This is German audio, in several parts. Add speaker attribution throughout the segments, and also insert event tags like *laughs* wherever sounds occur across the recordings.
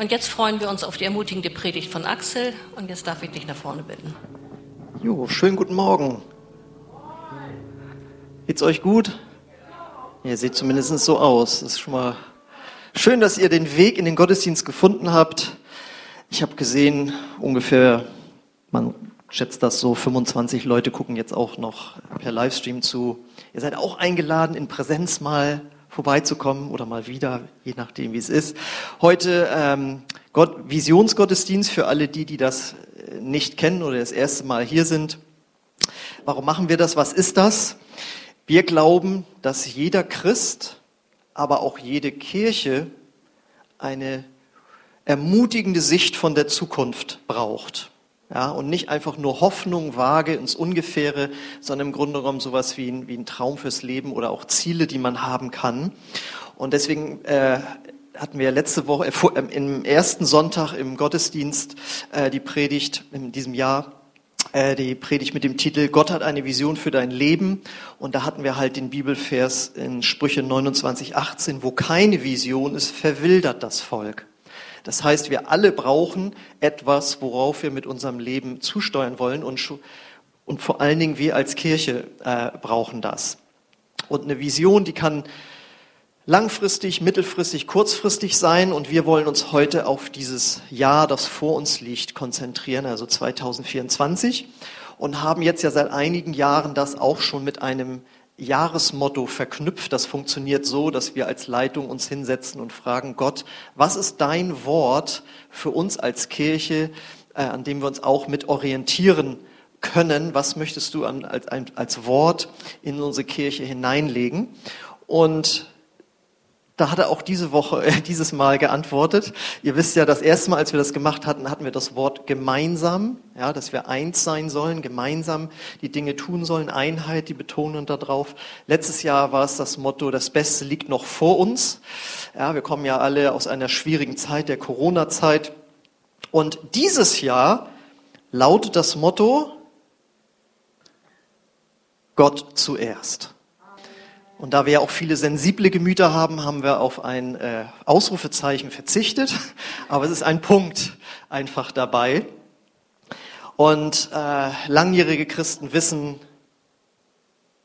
Speaker 1: Und jetzt freuen wir uns auf die ermutigende Predigt von Axel. Und jetzt darf ich dich nach vorne bitten.
Speaker 2: Jo, schönen guten Morgen. Geht's euch gut? Ihr seht zumindest so aus. Das ist schon mal schön, dass ihr den Weg in den Gottesdienst gefunden habt. Ich habe gesehen, ungefähr, man schätzt das so, 25 Leute gucken jetzt auch noch per Livestream zu. Ihr seid auch eingeladen, in Präsenz mal vorbeizukommen oder mal wieder, je nachdem, wie es ist. Heute ähm, Gott, Visionsgottesdienst für alle die, die das äh, nicht kennen oder das erste Mal hier sind. Warum machen wir das? Was ist das? Wir glauben, dass jeder Christ, aber auch jede Kirche eine ermutigende Sicht von der Zukunft braucht. Ja, und nicht einfach nur Hoffnung vage ins Ungefähre, sondern im Grunde genommen sowas wie ein, wie ein Traum fürs Leben oder auch Ziele, die man haben kann. Und deswegen äh, hatten wir letzte Woche äh, im ersten Sonntag im Gottesdienst äh, die Predigt in diesem Jahr äh, die Predigt mit dem Titel Gott hat eine Vision für dein Leben. Und da hatten wir halt den Bibelvers in Sprüche 29, 18, wo keine Vision ist, verwildert das Volk. Das heißt, wir alle brauchen etwas, worauf wir mit unserem Leben zusteuern wollen und, und vor allen Dingen wir als Kirche äh, brauchen das. Und eine Vision, die kann langfristig, mittelfristig, kurzfristig sein und wir wollen uns heute auf dieses Jahr, das vor uns liegt, konzentrieren, also 2024 und haben jetzt ja seit einigen Jahren das auch schon mit einem Jahresmotto verknüpft. Das funktioniert so, dass wir als Leitung uns hinsetzen und fragen, Gott, was ist dein Wort für uns als Kirche, äh, an dem wir uns auch mit orientieren können? Was möchtest du an, als, als Wort in unsere Kirche hineinlegen? Und da hat er auch diese Woche, äh, *laughs* dieses Mal geantwortet. Ihr wisst ja, das erste Mal, als wir das gemacht hatten, hatten wir das Wort gemeinsam, ja, dass wir eins sein sollen, gemeinsam die Dinge tun sollen, Einheit, die Betonung darauf. Letztes Jahr war es das Motto, das Beste liegt noch vor uns. Ja, wir kommen ja alle aus einer schwierigen Zeit, der Corona-Zeit. Und dieses Jahr lautet das Motto, Gott zuerst. Und da wir ja auch viele sensible Gemüter haben, haben wir auf ein äh, Ausrufezeichen verzichtet. *laughs* Aber es ist ein Punkt einfach dabei. Und äh, langjährige Christen wissen,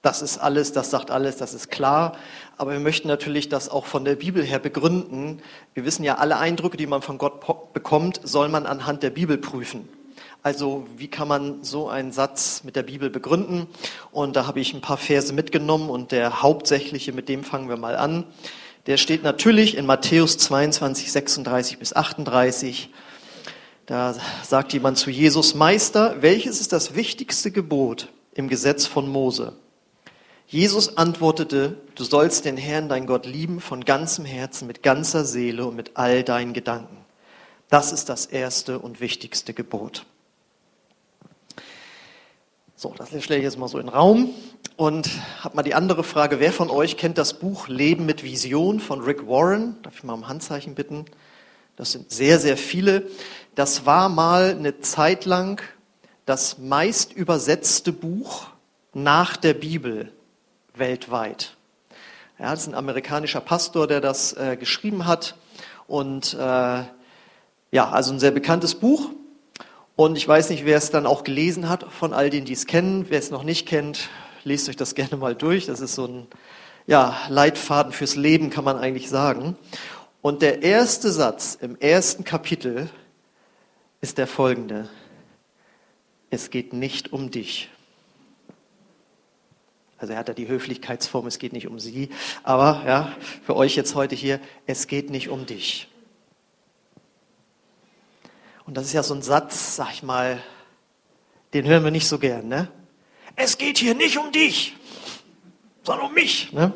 Speaker 2: das ist alles, das sagt alles, das ist klar. Aber wir möchten natürlich das auch von der Bibel her begründen. Wir wissen ja, alle Eindrücke, die man von Gott bekommt, soll man anhand der Bibel prüfen. Also wie kann man so einen Satz mit der Bibel begründen? Und da habe ich ein paar Verse mitgenommen und der hauptsächliche, mit dem fangen wir mal an. Der steht natürlich in Matthäus 22, 36 bis 38. Da sagt jemand zu Jesus, Meister, welches ist das wichtigste Gebot im Gesetz von Mose? Jesus antwortete, du sollst den Herrn, dein Gott, lieben von ganzem Herzen, mit ganzer Seele und mit all deinen Gedanken. Das ist das erste und wichtigste Gebot. So, das stelle ich jetzt mal so in den Raum und habe mal die andere Frage. Wer von euch kennt das Buch Leben mit Vision von Rick Warren? Darf ich mal um Handzeichen bitten? Das sind sehr, sehr viele. Das war mal eine Zeit lang das meist übersetzte Buch nach der Bibel weltweit. Ja, das ist ein amerikanischer Pastor, der das äh, geschrieben hat. Und äh, ja, also ein sehr bekanntes Buch. Und ich weiß nicht, wer es dann auch gelesen hat von all denen, die es kennen. Wer es noch nicht kennt, lest euch das *laughs* gerne mal durch. Das ist so ein ja, Leitfaden fürs Leben, kann man eigentlich sagen. Und der erste Satz im ersten Kapitel ist der folgende. Es geht nicht um dich. Also er hat ja die Höflichkeitsform, es geht nicht um sie. Aber ja, für euch jetzt heute hier, es geht nicht um dich. Und das ist ja so ein Satz, sag ich mal, den hören wir nicht so gern. Ne? Es geht hier nicht um dich, sondern um mich. Ne?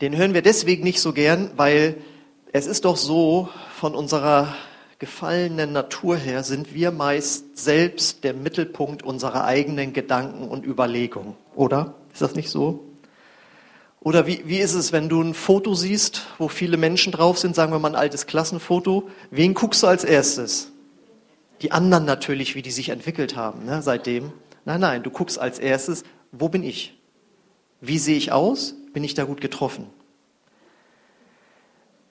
Speaker 2: Den hören wir deswegen nicht so gern, weil es ist doch so, von unserer gefallenen Natur her sind wir meist selbst der Mittelpunkt unserer eigenen Gedanken und Überlegungen, oder? Ist das nicht so? Oder wie, wie ist es, wenn du ein Foto siehst, wo viele Menschen drauf sind, sagen wir mal ein altes Klassenfoto, wen guckst du als erstes? Die anderen natürlich, wie die sich entwickelt haben ne, seitdem. Nein, nein, du guckst als erstes, wo bin ich? Wie sehe ich aus? Bin ich da gut getroffen?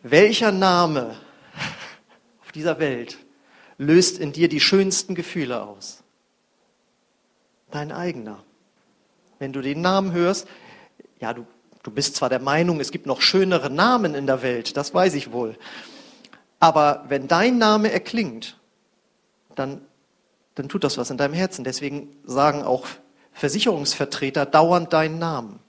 Speaker 2: Welcher Name *laughs* auf dieser Welt löst in dir die schönsten Gefühle aus? Dein eigener. Wenn du den Namen hörst, ja, du, du bist zwar der Meinung, es gibt noch schönere Namen in der Welt, das weiß ich wohl. Aber wenn dein Name erklingt, dann, dann tut das was in deinem Herzen. Deswegen sagen auch Versicherungsvertreter dauernd deinen Namen.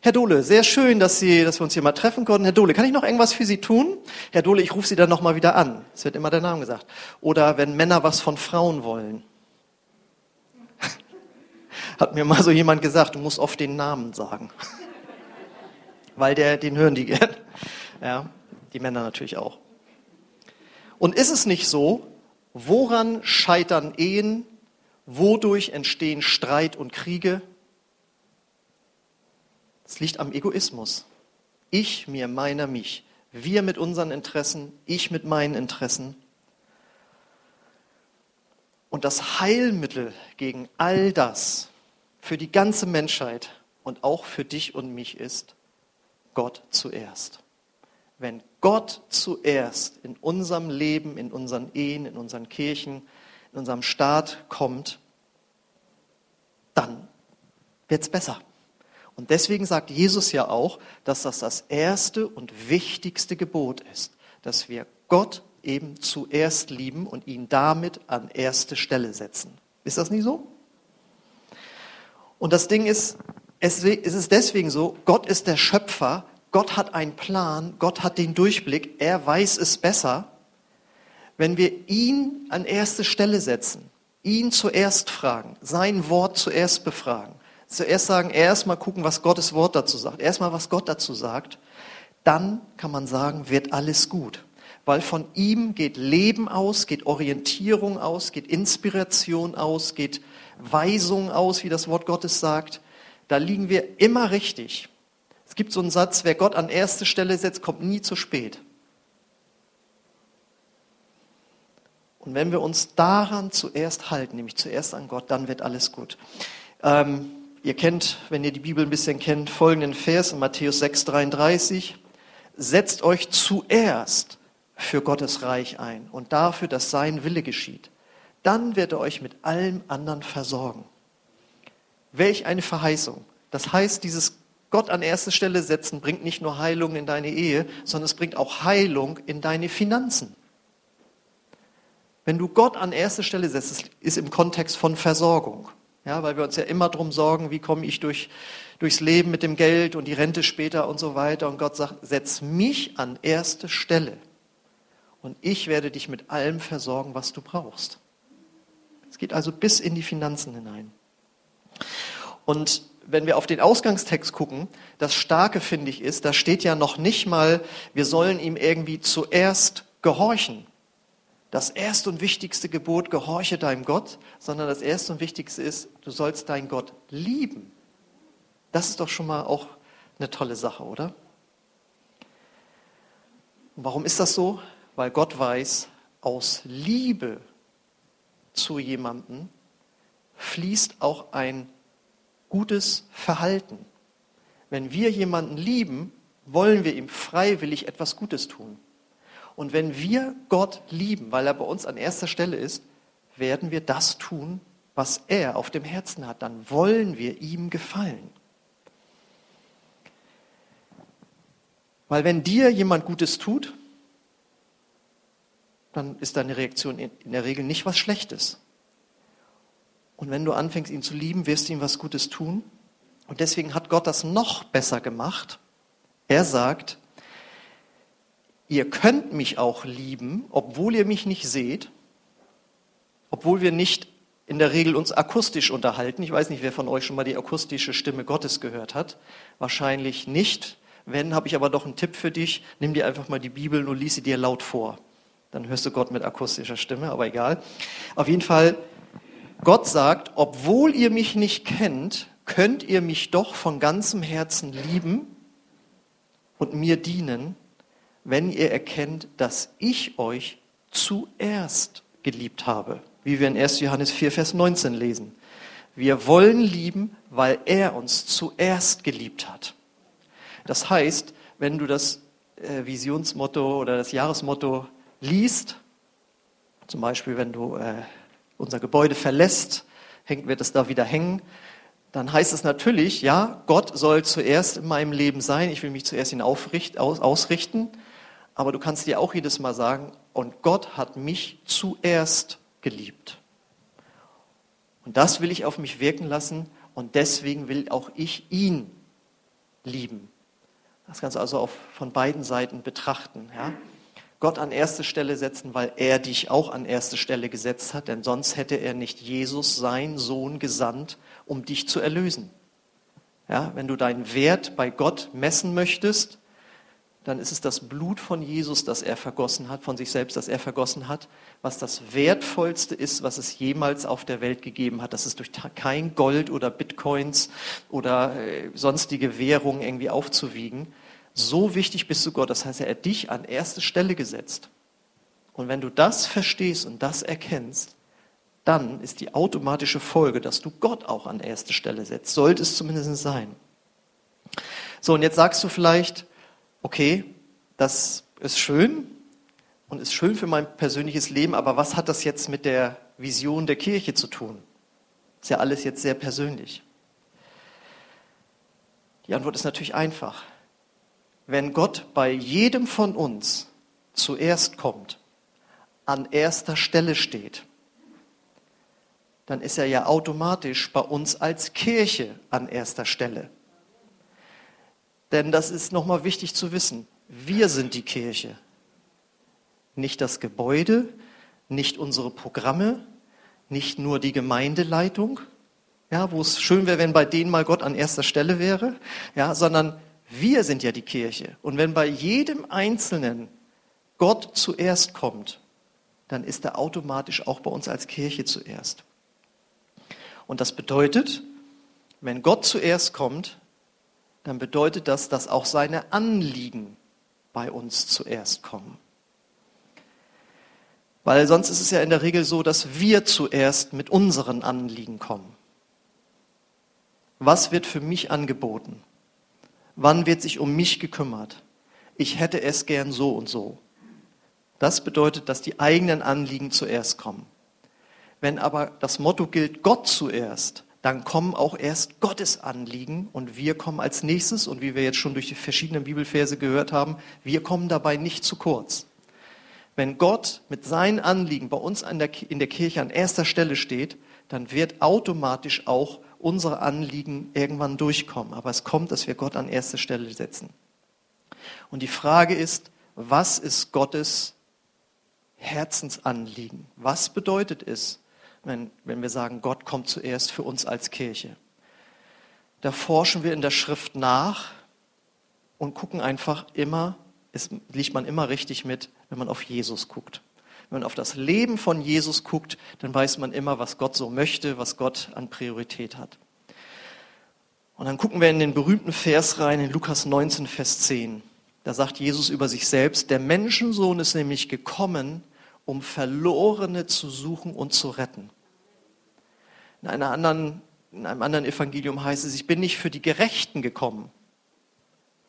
Speaker 2: Herr Dohle, sehr schön, dass, Sie, dass wir uns hier mal treffen konnten. Herr Dohle, kann ich noch irgendwas für Sie tun? Herr Dohle, ich rufe Sie dann nochmal wieder an. Es wird immer der Name gesagt. Oder wenn Männer was von Frauen wollen. *laughs* Hat mir mal so jemand gesagt, du musst oft den Namen sagen. *laughs* Weil der, den hören die gern. Ja, die Männer natürlich auch. Und ist es nicht so, woran scheitern Ehen? Wodurch entstehen Streit und Kriege? Es liegt am Egoismus. Ich, mir, meiner, mich. Wir mit unseren Interessen, ich mit meinen Interessen. Und das Heilmittel gegen all das für die ganze Menschheit und auch für dich und mich ist Gott zuerst. Wenn Gott zuerst in unserem Leben, in unseren Ehen, in unseren Kirchen, in unserem Staat kommt, dann wird es besser. Und deswegen sagt Jesus ja auch, dass das das erste und wichtigste Gebot ist, dass wir Gott eben zuerst lieben und ihn damit an erste Stelle setzen. Ist das nicht so? Und das Ding ist, es ist deswegen so, Gott ist der Schöpfer, Gott hat einen Plan, Gott hat den Durchblick, er weiß es besser. Wenn wir ihn an erste Stelle setzen, ihn zuerst fragen, sein Wort zuerst befragen, zuerst sagen, erstmal gucken, was Gottes Wort dazu sagt, erstmal, was Gott dazu sagt, dann kann man sagen, wird alles gut. Weil von ihm geht Leben aus, geht Orientierung aus, geht Inspiration aus, geht Weisung aus, wie das Wort Gottes sagt. Da liegen wir immer richtig. Es gibt so einen Satz, wer Gott an erste Stelle setzt, kommt nie zu spät. Und wenn wir uns daran zuerst halten, nämlich zuerst an Gott, dann wird alles gut. Ähm, Ihr kennt, wenn ihr die Bibel ein bisschen kennt, folgenden Vers in Matthäus 6,33. Setzt euch zuerst für Gottes Reich ein und dafür, dass sein Wille geschieht. Dann wird er euch mit allem anderen versorgen. Welch eine Verheißung. Das heißt, dieses Gott an erste Stelle setzen bringt nicht nur Heilung in deine Ehe, sondern es bringt auch Heilung in deine Finanzen. Wenn du Gott an erste Stelle setzt, ist im Kontext von Versorgung. Ja, weil wir uns ja immer darum sorgen, wie komme ich durch, durchs Leben mit dem Geld und die Rente später und so weiter. Und Gott sagt, setz mich an erste Stelle. Und ich werde dich mit allem versorgen, was du brauchst. Es geht also bis in die Finanzen hinein. Und wenn wir auf den Ausgangstext gucken, das Starke finde ich ist, da steht ja noch nicht mal, wir sollen ihm irgendwie zuerst gehorchen das erste und wichtigste Gebot, gehorche deinem Gott, sondern das erste und wichtigste ist, du sollst deinen Gott lieben. Das ist doch schon mal auch eine tolle Sache, oder? Und warum ist das so? Weil Gott weiß, aus Liebe zu jemandem fließt auch ein gutes Verhalten. Wenn wir jemanden lieben, wollen wir ihm freiwillig etwas Gutes tun. Und wenn wir Gott lieben, weil er bei uns an erster Stelle ist, werden wir das tun, was er auf dem Herzen hat. Dann wollen wir ihm gefallen. Weil wenn dir jemand Gutes tut, dann ist deine Reaktion in der Regel nicht was Schlechtes. Und wenn du anfängst, ihn zu lieben, wirst du ihm was Gutes tun. Und deswegen hat Gott das noch besser gemacht. Er sagt, ihr könnt mich auch lieben, obwohl ihr mich nicht seht, obwohl wir nicht in der Regel uns akustisch unterhalten. Ich weiß nicht, wer von euch schon mal die akustische Stimme Gottes gehört hat. Wahrscheinlich nicht. Wenn, habe ich aber doch einen Tipp für dich. Nimm dir einfach mal die Bibel und lies sie dir laut vor. Dann hörst du Gott mit akustischer Stimme, aber egal. Auf jeden Fall, Gott sagt, obwohl ihr mich nicht kennt, könnt ihr mich doch von ganzem Herzen lieben und mir dienen, wenn ihr erkennt, dass ich euch zuerst geliebt habe, wie wir in 1. Johannes 4, Vers 19 lesen. Wir wollen lieben, weil er uns zuerst geliebt hat. Das heißt, wenn du das äh, Visionsmotto oder das Jahresmotto liest, zum Beispiel wenn du äh, unser Gebäude verlässt, hängt, wird es da wieder hängen, dann heißt es natürlich, ja, Gott soll zuerst in meinem Leben sein, ich will mich zuerst ihn aufricht, aus, ausrichten, aber du kannst dir auch jedes Mal sagen, und Gott hat mich zuerst geliebt. Und das will ich auf mich wirken lassen und deswegen will auch ich ihn lieben. Das kannst du also auf, von beiden Seiten betrachten. Ja? Gott an erste Stelle setzen, weil er dich auch an erste Stelle gesetzt hat, denn sonst hätte er nicht Jesus, sein Sohn, gesandt, um dich zu erlösen. Ja, wenn du deinen Wert bei Gott messen möchtest, dann ist es das Blut von Jesus, das er vergossen hat, von sich selbst, das er vergossen hat, was das Wertvollste ist, was es jemals auf der Welt gegeben hat. Das ist durch kein Gold oder Bitcoins oder äh, sonstige Währungen irgendwie aufzuwiegen. So wichtig bist du Gott. Das heißt, er hat dich an erste Stelle gesetzt. Und wenn du das verstehst und das erkennst, dann ist die automatische Folge, dass du Gott auch an erste Stelle setzt. Sollte es zumindest sein. So, und jetzt sagst du vielleicht, okay, das ist schön und ist schön für mein persönliches Leben, aber was hat das jetzt mit der Vision der Kirche zu tun? Ist ja alles jetzt sehr persönlich. Die Antwort ist natürlich einfach. Wenn Gott bei jedem von uns zuerst kommt, an erster Stelle steht, dann ist er ja automatisch bei uns als Kirche an erster Stelle. Denn das ist nochmal wichtig zu wissen. Wir sind die Kirche. Nicht das Gebäude, nicht unsere Programme, nicht nur die Gemeindeleitung, ja, wo es schön wäre, wenn bei denen mal Gott an erster Stelle wäre, ja, sondern wir sind ja die Kirche. Und wenn bei jedem Einzelnen Gott zuerst kommt, dann ist er automatisch auch bei uns als Kirche zuerst. Und das bedeutet, wenn Gott zuerst kommt, dann bedeutet das, dass auch seine Anliegen bei uns zuerst kommen. Weil sonst ist es ja in der Regel so, dass wir zuerst mit unseren Anliegen kommen. Was wird für mich angeboten? Wann wird sich um mich gekümmert? Ich hätte es gern so und so. Das bedeutet, dass die eigenen Anliegen zuerst kommen. Wenn aber das Motto gilt, Gott zuerst, dann kommen auch erst Gottes Anliegen und wir kommen als nächstes, und wie wir jetzt schon durch die verschiedenen Bibelverse gehört haben, wir kommen dabei nicht zu kurz. Wenn Gott mit seinen Anliegen bei uns in der Kirche an erster Stelle steht, dann wird automatisch auch unsere Anliegen irgendwann durchkommen. Aber es kommt, dass wir Gott an erste Stelle setzen. Und die Frage ist, was ist Gottes Herzensanliegen? Was bedeutet es, wenn, wenn wir sagen, Gott kommt zuerst für uns als Kirche. Da forschen wir in der Schrift nach und gucken einfach immer, es liegt man immer richtig mit, wenn man auf Jesus guckt. Wenn man auf das Leben von Jesus guckt, dann weiß man immer, was Gott so möchte, was Gott an Priorität hat. Und dann gucken wir in den berühmten Vers rein, in Lukas 19, Vers 10. Da sagt Jesus über sich selbst, der Menschensohn ist nämlich gekommen, um Verlorene zu suchen und zu retten. In, einer anderen, in einem anderen Evangelium heißt es, ich bin nicht für die Gerechten gekommen,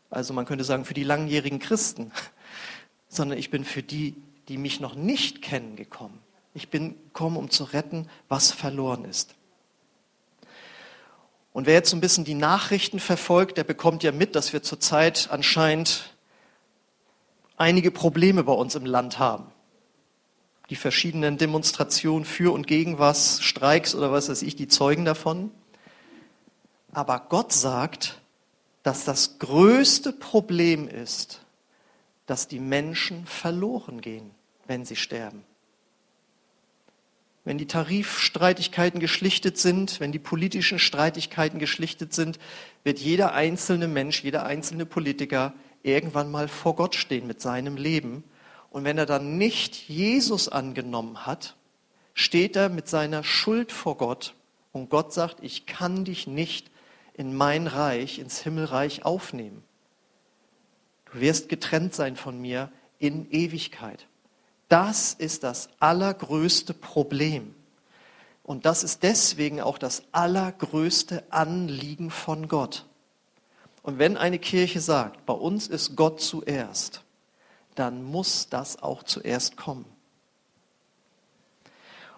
Speaker 2: also man könnte sagen für die langjährigen Christen, *laughs* sondern ich bin für die, die mich noch nicht kennen, gekommen. Ich bin gekommen, um zu retten, was verloren ist. Und wer jetzt so ein bisschen die Nachrichten verfolgt, der bekommt ja mit, dass wir zurzeit anscheinend einige Probleme bei uns im Land haben die verschiedenen Demonstrationen für und gegen was, Streiks oder was weiß ich, die zeugen davon. Aber Gott sagt, dass das größte Problem ist, dass die Menschen verloren gehen, wenn sie sterben. Wenn die Tarifstreitigkeiten geschlichtet sind, wenn die politischen Streitigkeiten geschlichtet sind, wird jeder einzelne Mensch, jeder einzelne Politiker irgendwann mal vor Gott stehen mit seinem Leben und wenn er dann nicht Jesus angenommen hat, steht er mit seiner Schuld vor Gott und Gott sagt, ich kann dich nicht in mein Reich, ins Himmelreich aufnehmen. Du wirst getrennt sein von mir in Ewigkeit. Das ist das allergrößte Problem. Und das ist deswegen auch das allergrößte Anliegen von Gott. Und wenn eine Kirche sagt, bei uns ist Gott zuerst, dann muss das auch zuerst kommen.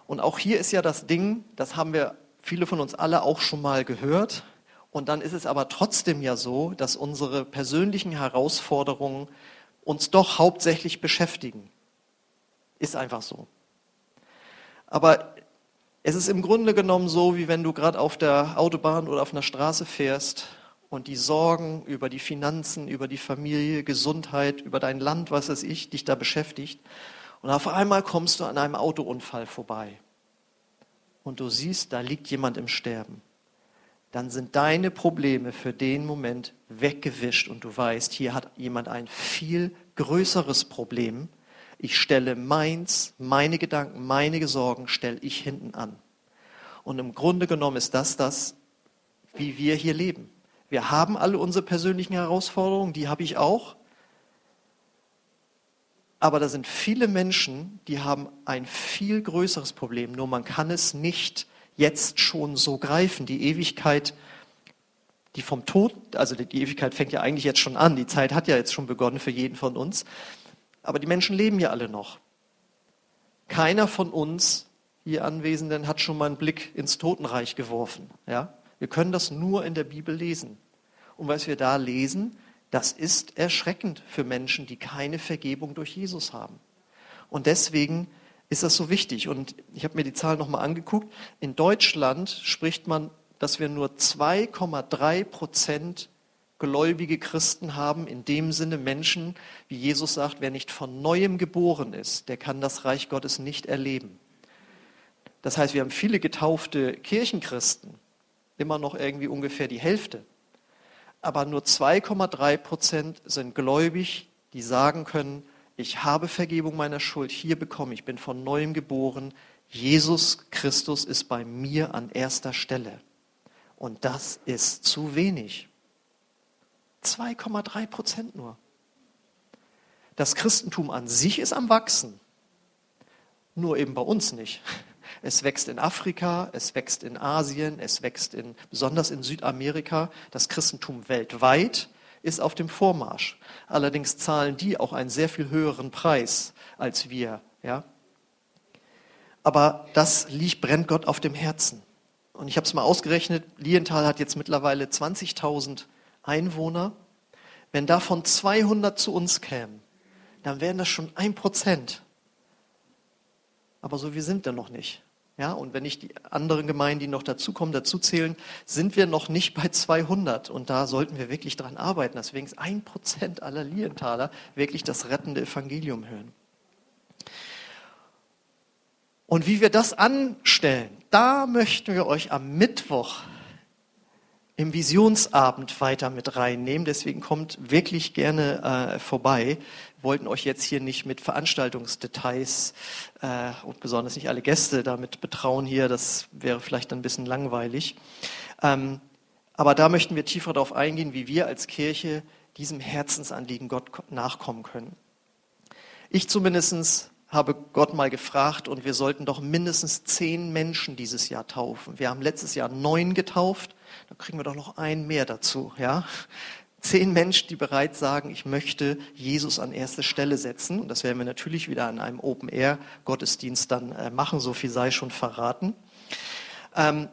Speaker 2: Und auch hier ist ja das Ding, das haben wir viele von uns alle auch schon mal gehört. Und dann ist es aber trotzdem ja so, dass unsere persönlichen Herausforderungen uns doch hauptsächlich beschäftigen. Ist einfach so. Aber es ist im Grunde genommen so, wie wenn du gerade auf der Autobahn oder auf einer Straße fährst und die Sorgen über die Finanzen, über die Familie, Gesundheit, über dein Land, was weiß ich, dich da beschäftigt. Und auf einmal kommst du an einem Autounfall vorbei und du siehst, da liegt jemand im Sterben. Dann sind deine Probleme für den Moment weggewischt und du weißt, hier hat jemand ein viel größeres Problem. Ich stelle meins, meine Gedanken, meine Sorgen stelle ich hinten an. Und im Grunde genommen ist das das, wie wir hier leben. Wir haben alle unsere persönlichen Herausforderungen, die habe ich auch. Aber da sind viele Menschen, die haben ein viel größeres Problem, nur man kann es nicht jetzt schon so greifen. Die Ewigkeit, die vom Tod, also die Ewigkeit fängt ja eigentlich jetzt schon an, die Zeit hat ja jetzt schon begonnen für jeden von uns, aber die Menschen leben ja alle noch. Keiner von uns hier Anwesenden hat schon mal einen Blick ins Totenreich geworfen. Ja? Wir können das nur in der Bibel lesen. Und was wir da lesen, das ist erschreckend für Menschen, die keine Vergebung durch Jesus haben. Und deswegen ist das so wichtig. Und ich habe mir die Zahlen nochmal angeguckt. In Deutschland spricht man, dass wir nur 2,3 Prozent gläubige Christen haben, in dem Sinne Menschen, wie Jesus sagt, wer nicht von neuem geboren ist, der kann das Reich Gottes nicht erleben. Das heißt, wir haben viele getaufte Kirchenchristen, immer noch irgendwie ungefähr die Hälfte aber nur 2,3 Prozent sind gläubig, die sagen können, ich habe Vergebung meiner Schuld hier bekommen, ich bin von neuem geboren, Jesus Christus ist bei mir an erster Stelle. Und das ist zu wenig. 2,3 Prozent nur. Das Christentum an sich ist am Wachsen, nur eben bei uns nicht. Es wächst in Afrika, es wächst in Asien, es wächst in, besonders in Südamerika. Das Christentum weltweit ist auf dem Vormarsch. Allerdings zahlen die auch einen sehr viel höheren Preis als wir. Ja? Aber das liegt, brennt Gott auf dem Herzen. Und ich habe es mal ausgerechnet, Lienthal hat jetzt mittlerweile 20.000 Einwohner. Wenn davon 200 zu uns kämen, dann wären das schon ein Prozent. Aber so wie sind wir noch nicht. Ja, und wenn ich die anderen Gemeinden, die noch dazukommen, dazu zählen, sind wir noch nicht bei 200. Und da sollten wir wirklich dran arbeiten, dass wenigstens ein Prozent aller Lientaler wirklich das rettende Evangelium hören. Und wie wir das anstellen, da möchten wir euch am Mittwoch im Visionsabend weiter mit reinnehmen. Deswegen kommt wirklich gerne äh, vorbei. Wollten euch jetzt hier nicht mit Veranstaltungsdetails äh, und besonders nicht alle Gäste damit betrauen hier. Das wäre vielleicht ein bisschen langweilig. Ähm, aber da möchten wir tiefer darauf eingehen, wie wir als Kirche diesem Herzensanliegen Gott nachkommen können. Ich zumindest habe Gott mal gefragt und wir sollten doch mindestens zehn Menschen dieses Jahr taufen. Wir haben letztes Jahr neun getauft kriegen wir doch noch einen mehr dazu, ja. Zehn Menschen, die bereits sagen, ich möchte Jesus an erste Stelle setzen. Und das werden wir natürlich wieder an einem Open-Air-Gottesdienst dann äh, machen, so viel sei schon verraten. Ähm,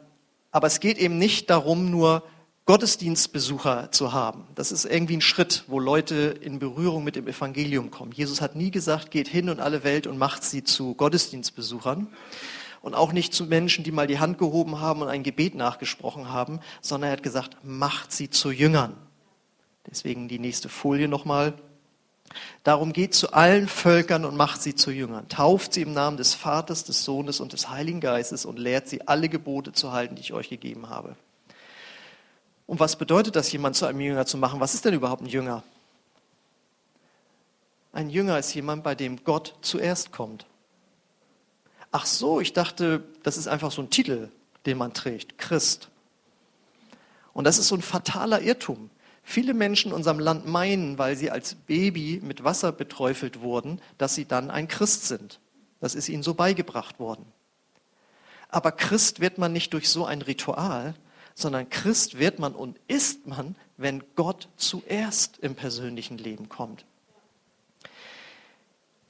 Speaker 2: aber es geht eben nicht darum, nur Gottesdienstbesucher zu haben. Das ist irgendwie ein Schritt, wo Leute in Berührung mit dem Evangelium kommen. Jesus hat nie gesagt, geht hin und alle Welt und macht sie zu Gottesdienstbesuchern, und auch nicht zu Menschen, die mal die Hand gehoben haben und ein Gebet nachgesprochen haben, sondern er hat gesagt, macht sie zu Jüngern. Deswegen die nächste Folie nochmal. Darum geht zu allen Völkern und macht sie zu Jüngern. Tauft sie im Namen des Vaters, des Sohnes und des Heiligen Geistes und lehrt sie alle Gebote zu halten, die ich euch gegeben habe. Und was bedeutet das, jemand zu einem Jünger zu machen? Was ist denn überhaupt ein Jünger? Ein Jünger ist jemand, bei dem Gott zuerst kommt. Ach so, ich dachte, das ist einfach so ein Titel, den man trägt, Christ. Und das ist so ein fataler Irrtum. Viele Menschen in unserem Land meinen, weil sie als Baby mit Wasser beträufelt wurden, dass sie dann ein Christ sind. Das ist ihnen so beigebracht worden. Aber Christ wird man nicht durch so ein Ritual, sondern Christ wird man und ist man wenn Gott zuerst im persönlichen Leben kommt.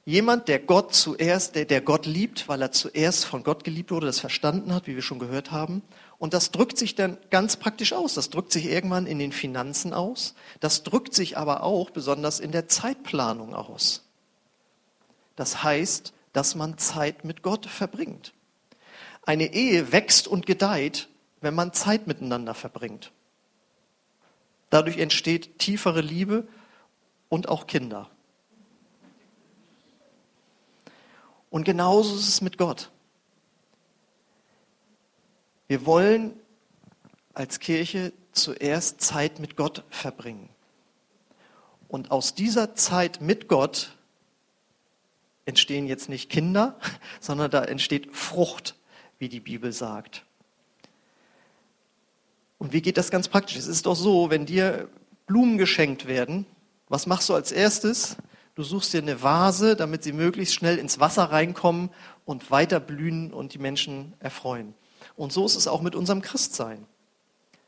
Speaker 2: Jemand, der Gott zuerst, der, der Gott liebt, weil er zuerst von Gott geliebt wurde, das verstanden hat, wie wir schon gehört haben. Und das drückt sich dann ganz praktisch aus. Das drückt sich irgendwann in den Finanzen aus. Das drückt sich aber auch besonders in der Zeitplanung aus. Das heißt, dass man Zeit mit Gott verbringt. Eine Ehe wächst und gedeiht, wenn man Zeit miteinander verbringt. Dadurch entsteht tiefere Liebe und auch Kinder. Und genauso ist es mit Gott. Wir wollen als Kirche zuerst Zeit mit Gott verbringen. Und aus dieser Zeit mit Gott entstehen jetzt nicht Kinder, *laughs* sondern da entsteht Frucht, wie die Bibel sagt. Und wie geht das ganz praktisch? Es ist doch so, wenn dir Blumen geschenkt werden, was machst du als erstes? Du suchst dir eine Vase, damit sie möglichst schnell ins Wasser reinkommen und weiter blühen und die Menschen erfreuen. Und so ist es auch mit unserem Christsein.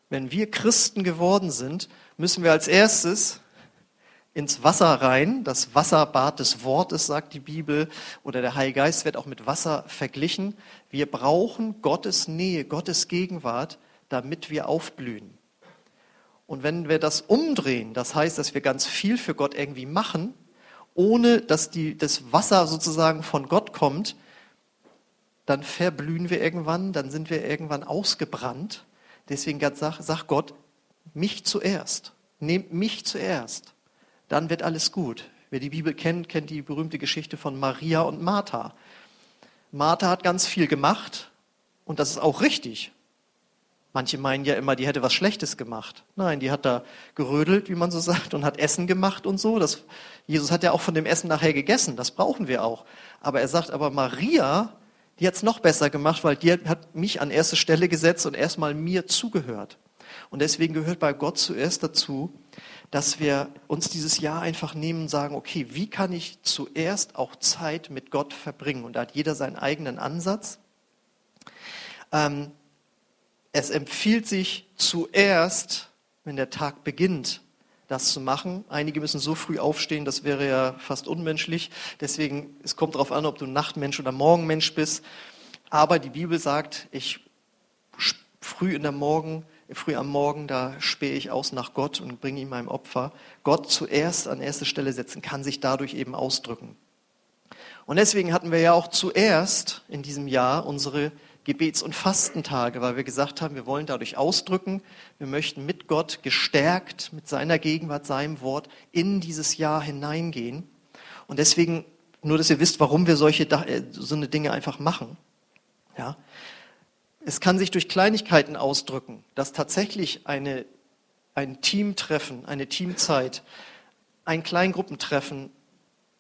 Speaker 2: Wenn wir Christen geworden sind, müssen wir als erstes ins Wasser rein. Das Wasserbad des Wortes, sagt die Bibel, oder der Heilige Geist wird auch mit Wasser verglichen. Wir brauchen Gottes Nähe, Gottes Gegenwart, damit wir aufblühen. Und wenn wir das umdrehen, das heißt, dass wir ganz viel für Gott irgendwie machen, ohne dass die, das Wasser sozusagen von Gott kommt, dann verblühen wir irgendwann, dann sind wir irgendwann ausgebrannt. Deswegen sagt Gott, mich zuerst. Nehmt mich zuerst. Dann wird alles gut. Wer die Bibel kennt, kennt die berühmte Geschichte von Maria und Martha. Martha hat ganz viel gemacht und das ist auch richtig. Manche meinen ja immer, die hätte was Schlechtes gemacht. Nein, die hat da gerödelt, wie man so *laughs* sagt, und hat Essen gemacht und so. Das, Jesus hat ja auch von dem Essen nachher gegessen, das brauchen wir auch. Aber er sagt, aber Maria, die hat es noch besser gemacht, weil die hat mich an erste Stelle gesetzt und erstmal mir zugehört. Und deswegen gehört bei Gott zuerst dazu, dass wir uns dieses Jahr einfach nehmen und sagen, okay, wie kann ich zuerst auch Zeit mit Gott verbringen? Und da hat jeder seinen eigenen Ansatz. Ähm, es empfiehlt sich zuerst, wenn der Tag beginnt, das zu machen. Einige müssen so früh aufstehen, das wäre ja fast unmenschlich. Deswegen, es kommt darauf an, ob du Nachtmensch oder Morgenmensch bist. Aber die Bibel sagt, ich früh in der Morgen, früh am Morgen, da spähe ich aus nach Gott und bringe ihm mein Opfer. Gott zuerst an erste Stelle setzen, kann sich dadurch eben ausdrücken. Und deswegen hatten wir ja auch zuerst in diesem Jahr unsere Gebets- und Fastentage, weil wir gesagt haben, wir wollen dadurch ausdrücken, wir möchten mit Gott gestärkt, mit seiner Gegenwart, seinem Wort in dieses Jahr hineingehen. Und deswegen, nur dass ihr wisst, warum wir solche äh, so eine Dinge einfach machen. Ja. Es kann sich durch Kleinigkeiten ausdrücken, dass tatsächlich eine, ein Teamtreffen, eine Teamzeit, ein Kleingruppentreffen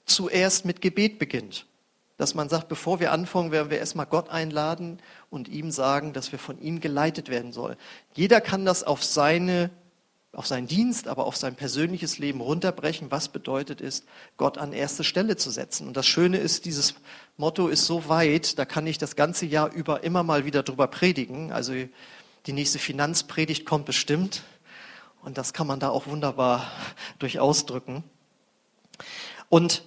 Speaker 2: zuerst mit Gebet beginnt dass man sagt, bevor wir anfangen, werden wir erstmal Gott einladen und ihm sagen, dass wir von ihm geleitet werden sollen. Jeder kann das auf seine auf seinen Dienst, aber auf sein persönliches Leben runterbrechen, was bedeutet ist, Gott an erste Stelle zu setzen. Und das Schöne ist, dieses Motto ist so weit, da kann ich das ganze Jahr über immer mal wieder drüber predigen. Also die nächste Finanzpredigt kommt bestimmt. Und das kann man da auch wunderbar *laughs* durch ausdrücken. Und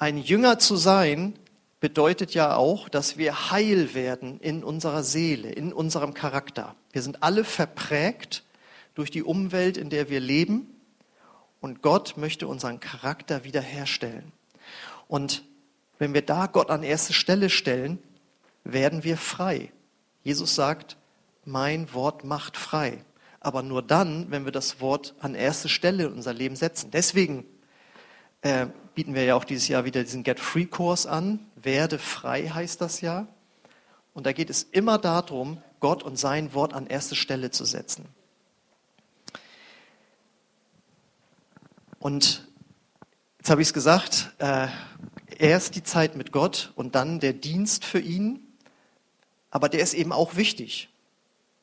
Speaker 2: ein Jünger zu sein bedeutet ja auch, dass wir heil werden in unserer Seele, in unserem Charakter. Wir sind alle verprägt durch die Umwelt, in der wir leben. Und Gott möchte unseren Charakter wiederherstellen. Und wenn wir da Gott an erste Stelle stellen, werden wir frei. Jesus sagt, mein Wort macht frei. Aber nur dann, wenn wir das Wort an erste Stelle in unser Leben setzen. Deswegen äh, bieten wir ja auch dieses Jahr wieder diesen Get Free Kurs an. Werde frei heißt das ja. Und da geht es immer darum, Gott und sein Wort an erste Stelle zu setzen. Und jetzt habe ich es gesagt, äh, erst die Zeit mit Gott und dann der Dienst für ihn. Aber der ist eben auch wichtig.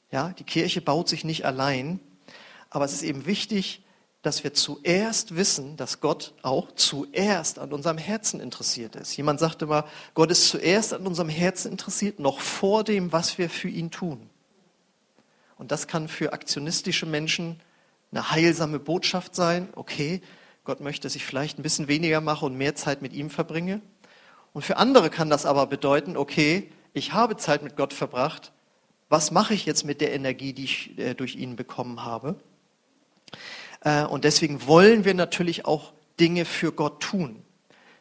Speaker 2: Ja, die Kirche baut sich nicht allein, aber es ist eben wichtig, dass wir zuerst wissen, dass Gott auch zuerst an unserem Herzen interessiert ist. Jemand sagte mal, Gott ist zuerst an unserem Herzen interessiert, noch vor dem, was wir für ihn tun. Und das kann für aktionistische Menschen eine heilsame Botschaft sein. Okay, Gott möchte, dass ich vielleicht ein bisschen weniger mache und mehr Zeit mit ihm verbringe. Und für andere kann das aber bedeuten, okay, ich habe Zeit mit Gott verbracht. Was mache ich jetzt mit der Energie, die ich äh, durch ihn bekommen habe? Äh, und deswegen wollen wir natürlich auch Dinge für Gott tun.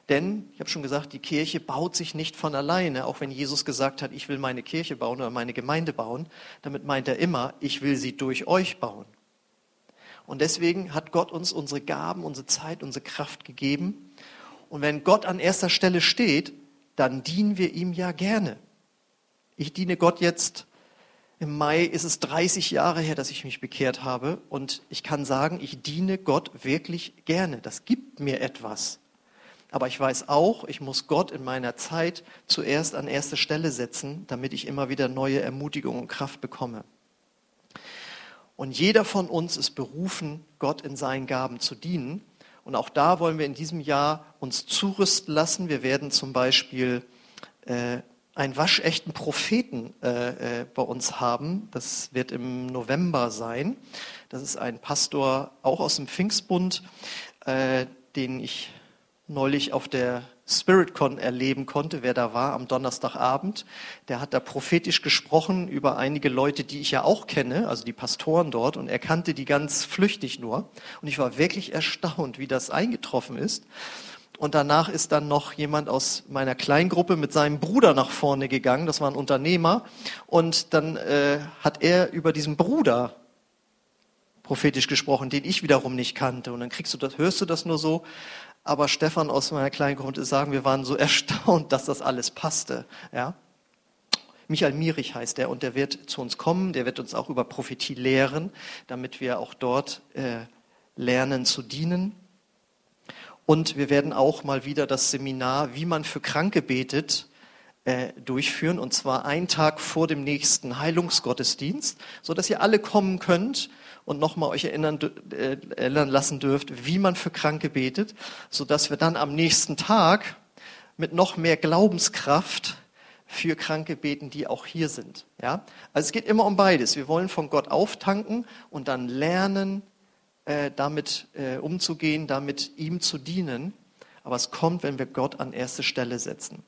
Speaker 2: Denn, ich habe schon gesagt, die Kirche baut sich nicht von alleine, auch wenn Jesus gesagt hat, ich will meine Kirche bauen oder meine Gemeinde bauen. Damit meint er immer, ich will sie durch euch bauen. Und deswegen hat Gott uns unsere Gaben, unsere Zeit, unsere Kraft gegeben. Und wenn Gott an erster Stelle steht, dann dienen wir ihm ja gerne. Ich diene Gott jetzt, im Mai ist es 30 Jahre her, dass ich mich bekehrt habe. Und ich kann sagen, ich diene Gott wirklich gerne. Das gibt mir etwas. Aber ich weiß auch, ich muss Gott in meiner Zeit zuerst an erste Stelle setzen, damit ich immer wieder neue Ermutigung und Kraft bekomme. Und jeder von uns ist berufen, Gott in seinen Gaben zu dienen. Und auch da wollen wir in diesem Jahr uns zurüsten lassen. Wir werden zum Beispiel äh, einen waschechten Propheten äh, äh, bei uns haben. Das wird im November sein. Das ist ein Pastor auch aus dem Pfingstbund, äh, den ich neulich auf der SpiritCon erleben konnte, wer da war am Donnerstagabend. Der hat da prophetisch gesprochen über einige Leute, die ich ja auch kenne, also die Pastoren dort, und er kannte die ganz flüchtig nur. Und ich war wirklich erstaunt, wie das eingetroffen ist. Und danach ist dann noch jemand aus meiner Kleingruppe mit seinem Bruder nach vorne gegangen, das war ein Unternehmer, und dann äh, hat er über diesen Bruder prophetisch gesprochen, den ich wiederum nicht kannte. Und dann kriegst du das, hörst du das nur so, aber Stefan aus meiner kleinen Gruppe sagen, wir waren so *laughs* erstaunt, dass das alles passte. Ja? Michael Mierich heißt er und der wird zu uns kommen, der wird uns auch über Prophetie lehren, damit wir auch dort äh, lernen zu dienen. Und wir werden auch mal wieder das Seminar, wie man für Kranke betet, äh, durchführen, und zwar einen Tag vor dem nächsten Heilungsgottesdienst, so dass ihr alle kommen könnt und nochmal euch erinnern, äh, erinnern lassen dürft, wie man für Kranke betet, so dass wir dann am nächsten Tag mit noch mehr Glaubenskraft für Kranke beten, die auch hier sind. Ja? Also es geht immer um beides. Wir wollen von Gott auftanken und dann lernen, äh, damit äh, umzugehen, damit ihm zu dienen. Aber es kommt, wenn wir Gott an erste Stelle setzen.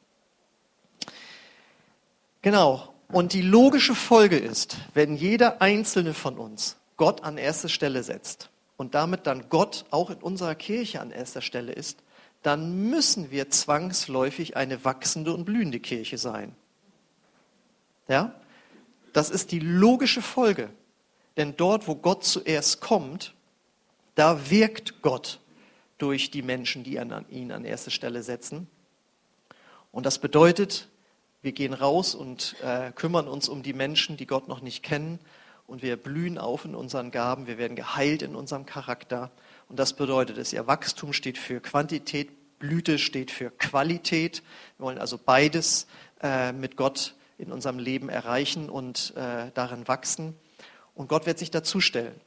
Speaker 2: Genau. Und die logische Folge ist, wenn jeder einzelne von uns Gott an erste Stelle setzt und damit dann Gott auch in unserer Kirche an erster Stelle ist, dann müssen wir zwangsläufig eine wachsende und blühende Kirche sein. Ja? Das ist die logische Folge. Denn dort, wo Gott zuerst kommt, da wirkt Gott durch die Menschen, die ihn an erste Stelle setzen. Und das bedeutet, wir gehen raus und äh, kümmern uns um die Menschen, die Gott noch nicht kennen und wir blühen auf in unseren Gaben, wir werden geheilt in unserem Charakter. Und das bedeutet es, ihr Wachstum steht für Quantität, Blüte steht für Qualität. Wir wollen also beides äh, mit Gott in unserem Leben erreichen und äh, darin wachsen. Und Gott wird sich dazustellen.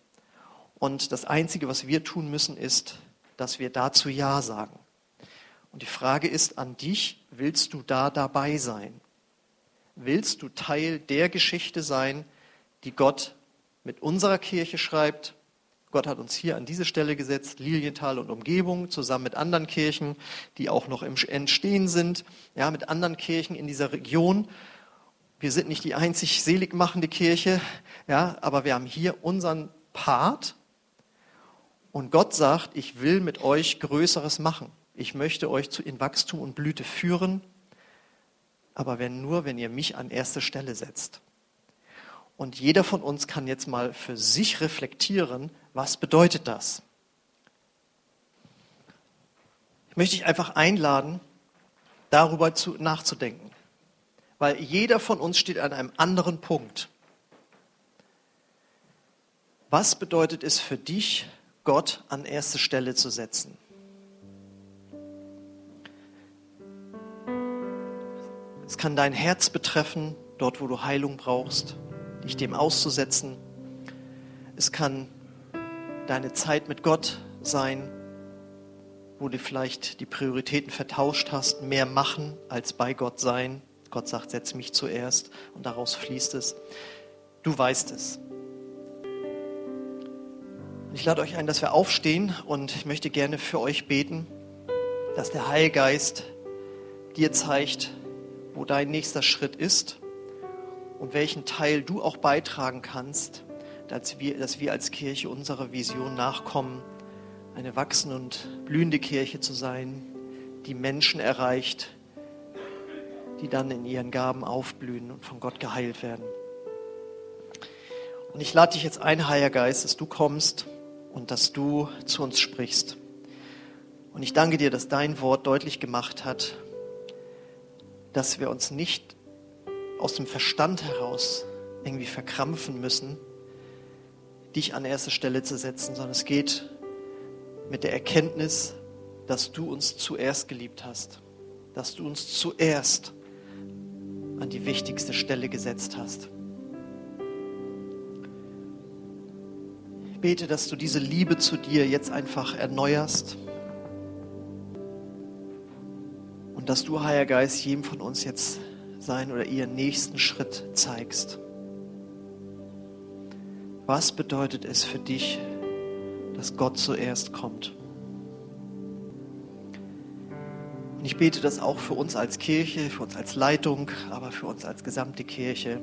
Speaker 2: Und das Einzige, was wir tun müssen, ist, dass wir dazu Ja sagen. Und die Frage ist an dich, willst du da dabei sein? Willst du Teil der Geschichte sein, die Gott mit unserer Kirche schreibt. Gott hat uns hier an diese Stelle gesetzt, Lilienthal und Umgebung, zusammen mit anderen Kirchen, die auch noch im Entstehen sind, ja, mit anderen Kirchen in dieser Region. Wir sind nicht die einzig selig machende Kirche, ja, aber wir haben hier unseren Part. Und Gott sagt, ich will mit euch Größeres machen. Ich möchte euch zu in Wachstum und Blüte führen, aber wenn nur, wenn ihr mich an erste Stelle setzt. Und jeder von uns kann jetzt mal für sich reflektieren, was bedeutet das? Ich möchte dich einfach einladen, darüber zu, nachzudenken. Weil jeder von uns steht an einem anderen Punkt. Was bedeutet es für dich, Gott an erste Stelle zu setzen? Es kann dein Herz betreffen, dort wo du Heilung brauchst dich dem auszusetzen. Es kann deine Zeit mit Gott sein, wo du vielleicht die Prioritäten vertauscht hast, mehr machen als bei Gott sein. Gott sagt, setz mich zuerst und daraus fließt es. Du weißt es. Ich lade euch ein, dass wir aufstehen und ich möchte gerne für euch beten, dass der Heilgeist dir zeigt, wo dein nächster Schritt ist und welchen Teil du auch beitragen kannst, dass wir, dass wir als Kirche unserer Vision nachkommen, eine wachsende und blühende Kirche zu sein, die Menschen erreicht, die dann in ihren Gaben aufblühen und von Gott geheilt werden. Und ich lade dich jetzt ein, Heiliger Geist, dass du kommst und dass du zu uns sprichst. Und ich danke dir, dass dein Wort deutlich gemacht hat, dass wir uns nicht aus dem Verstand heraus irgendwie verkrampfen müssen, dich an erste Stelle zu setzen, sondern es geht mit der Erkenntnis, dass du uns zuerst geliebt hast, dass du uns zuerst an die wichtigste Stelle gesetzt hast. Bete, dass du diese Liebe zu dir jetzt einfach erneuerst und dass du, Heiliger Geist, jedem von uns jetzt seinen oder ihren nächsten Schritt zeigst. Was bedeutet es für dich, dass Gott zuerst kommt? Und ich bete das auch für uns als Kirche, für uns als Leitung, aber für uns als gesamte Kirche,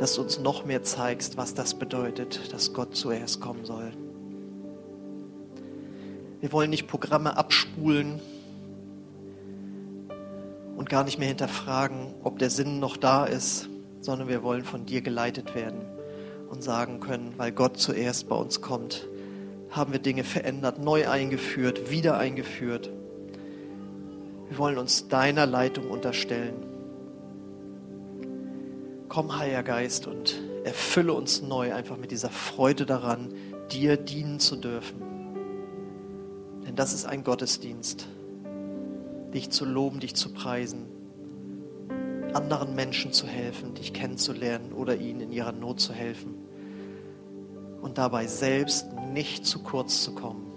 Speaker 2: dass du uns noch mehr zeigst, was das bedeutet, dass Gott zuerst kommen soll. Wir wollen nicht Programme abspulen und gar nicht mehr hinterfragen, ob der Sinn noch da ist, sondern wir wollen von dir geleitet werden und sagen können, weil Gott zuerst bei uns kommt, haben wir Dinge verändert, neu eingeführt, wieder eingeführt. Wir wollen uns deiner Leitung unterstellen. Komm, Heiliger Geist, und erfülle uns neu einfach mit dieser Freude daran, dir dienen zu dürfen. Denn das ist ein Gottesdienst, dich zu loben, dich zu preisen, anderen Menschen zu helfen, dich kennenzulernen oder ihnen in ihrer Not zu helfen und dabei selbst nicht zu kurz zu kommen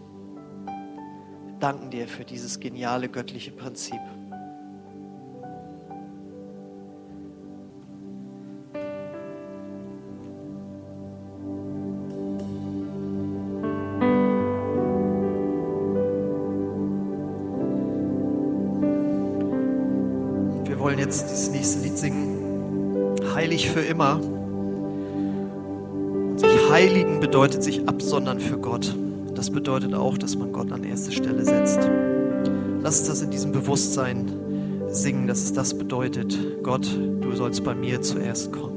Speaker 2: danken dir für dieses geniale göttliche Prinzip. Bedeutet sich absondern für Gott das bedeutet auch, dass man Gott an erste Stelle setzt. Lass uns das in diesem Bewusstsein singen, dass es das bedeutet. Gott, du sollst bei mir zuerst kommen.